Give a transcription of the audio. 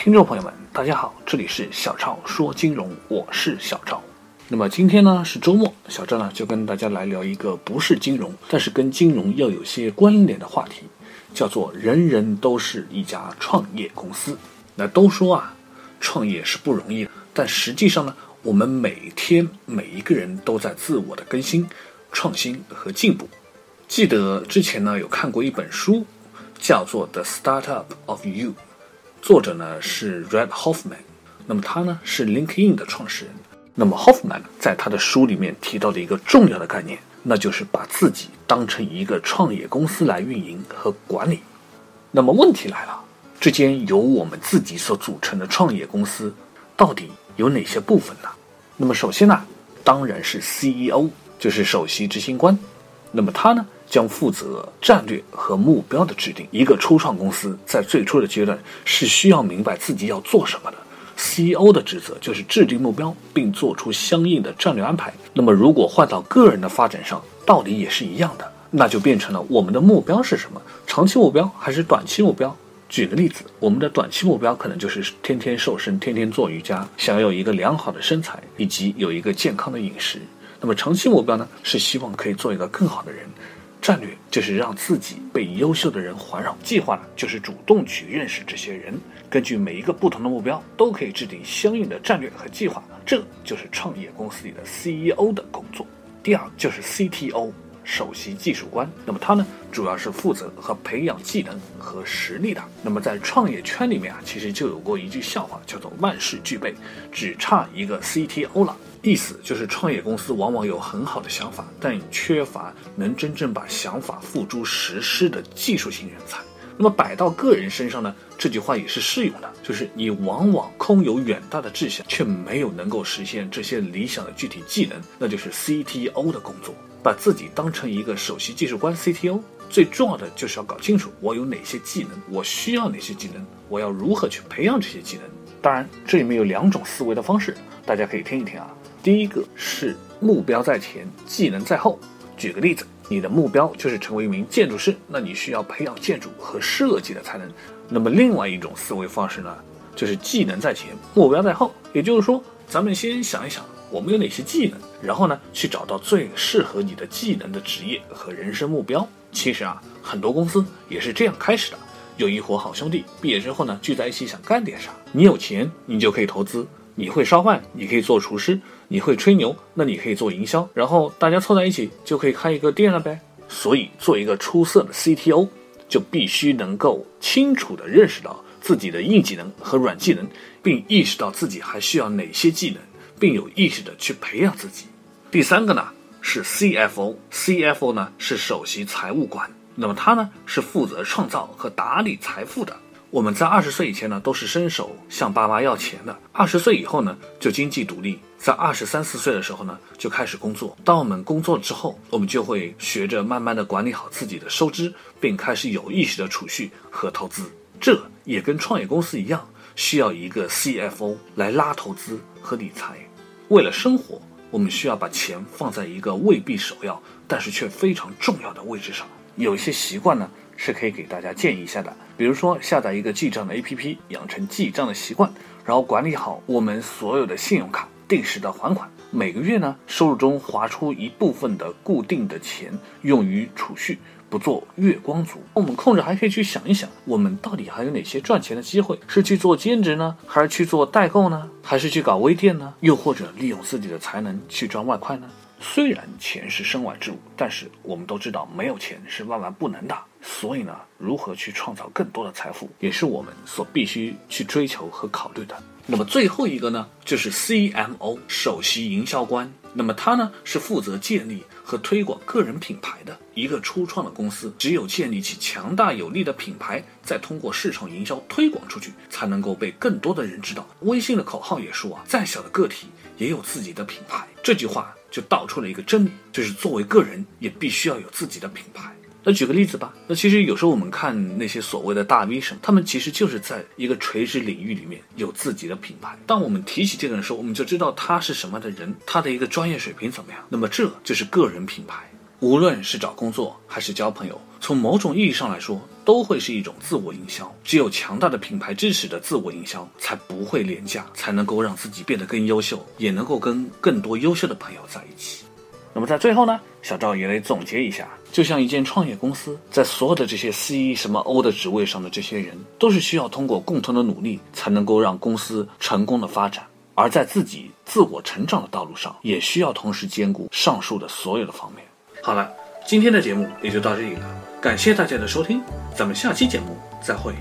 听众朋友们，大家好，这里是小赵说金融，我是小赵。那么今天呢是周末，小赵呢就跟大家来聊一个不是金融，但是跟金融要有些关联的话题，叫做人人都是一家创业公司。那都说啊，创业是不容易的，但实际上呢，我们每天每一个人都在自我的更新、创新和进步。记得之前呢有看过一本书，叫做《The Startup of You》。作者呢是 Red Hoffman，那么他呢是 LinkedIn 的创始人。那么 Hoffman 在他的书里面提到的一个重要的概念，那就是把自己当成一个创业公司来运营和管理。那么问题来了，这间由我们自己所组成的创业公司，到底有哪些部分呢？那么首先呢，当然是 CEO，就是首席执行官。那么他呢？将负责战略和目标的制定。一个初创公司在最初的阶段是需要明白自己要做什么的。CEO 的职责就是制定目标，并做出相应的战略安排。那么，如果换到个人的发展上，道理也是一样的，那就变成了我们的目标是什么？长期目标还是短期目标？举个例子，我们的短期目标可能就是天天瘦身，天天做瑜伽，想要有一个良好的身材，以及有一个健康的饮食。那么长期目标呢？是希望可以做一个更好的人。战略就是让自己被优秀的人环绕，计划呢就是主动去认识这些人，根据每一个不同的目标，都可以制定相应的战略和计划。这就是创业公司里的 CEO 的工作。第二就是 CTO，首席技术官。那么他呢，主要是负责和培养技能和实力的。那么在创业圈里面啊，其实就有过一句笑话，叫做万事俱备，只差一个 CTO 了。意思就是，创业公司往往有很好的想法，但缺乏能真正把想法付诸实施的技术型人才。那么摆到个人身上呢？这句话也是适用的，就是你往往空有远大的志向，却没有能够实现这些理想的具体技能，那就是 CTO 的工作。把自己当成一个首席技术官 CTO，最重要的就是要搞清楚我有哪些技能，我需要哪些技能，我要如何去培养这些技能。当然，这里面有两种思维的方式，大家可以听一听啊。第一个是目标在前，技能在后。举个例子，你的目标就是成为一名建筑师，那你需要培养建筑和设计的才能。那么另外一种思维方式呢，就是技能在前，目标在后。也就是说，咱们先想一想我们有哪些技能，然后呢去找到最适合你的技能的职业和人生目标。其实啊，很多公司也是这样开始的，有一伙好兄弟毕业之后呢聚在一起想干点啥。你有钱，你就可以投资。你会烧饭，你可以做厨师；你会吹牛，那你可以做营销。然后大家凑在一起就可以开一个店了呗。所以，做一个出色的 CTO，就必须能够清楚地认识到自己的硬技能和软技能，并意识到自己还需要哪些技能，并有意识地去培养自己。第三个呢是 CFO，CFO 呢是首席财务官，那么他呢是负责创造和打理财富的。我们在二十岁以前呢，都是伸手向爸妈要钱的；二十岁以后呢，就经济独立。在二十三四岁的时候呢，就开始工作。当我们工作之后，我们就会学着慢慢的管理好自己的收支，并开始有意识的储蓄和投资。这也跟创业公司一样，需要一个 CFO 来拉投资和理财。为了生活，我们需要把钱放在一个未必首要，但是却非常重要的位置上。有一些习惯呢。是可以给大家建议一下的，比如说下载一个记账的 APP，养成记账的习惯，然后管理好我们所有的信用卡，定时的还款，每个月呢收入中划出一部分的固定的钱用于储蓄，不做月光族。我们空着还可以去想一想，我们到底还有哪些赚钱的机会？是去做兼职呢，还是去做代购呢，还是去搞微店呢？又或者利用自己的才能去赚外快呢？虽然钱是身外之物，但是我们都知道没有钱是万万不能的。所以呢，如何去创造更多的财富，也是我们所必须去追求和考虑的。那么最后一个呢，就是 CMO 首席营销官。那么他呢，是负责建立和推广个人品牌的一个初创的公司。只有建立起强大有力的品牌，再通过市场营销推广出去，才能够被更多的人知道。微信的口号也说啊，再小的个体也有自己的品牌。这句话就道出了一个真理，就是作为个人也必须要有自己的品牌。那举个例子吧，那其实有时候我们看那些所谓的大 V 什么，他们其实就是在一个垂直领域里面有自己的品牌。当我们提起这个人的时候，我们就知道他是什么样的人，他的一个专业水平怎么样。那么这就是个人品牌。无论是找工作还是交朋友，从某种意义上来说，都会是一种自我营销。只有强大的品牌支持的自我营销，才不会廉价，才能够让自己变得更优秀，也能够跟更多优秀的朋友在一起。那么在最后呢，小赵也来总结一下，就像一间创业公司，在所有的这些 C 什么 O 的职位上的这些人，都是需要通过共同的努力，才能够让公司成功的发展。而在自己自我成长的道路上，也需要同时兼顾上述的所有的方面。好了，今天的节目也就到这里了，感谢大家的收听，咱们下期节目再会。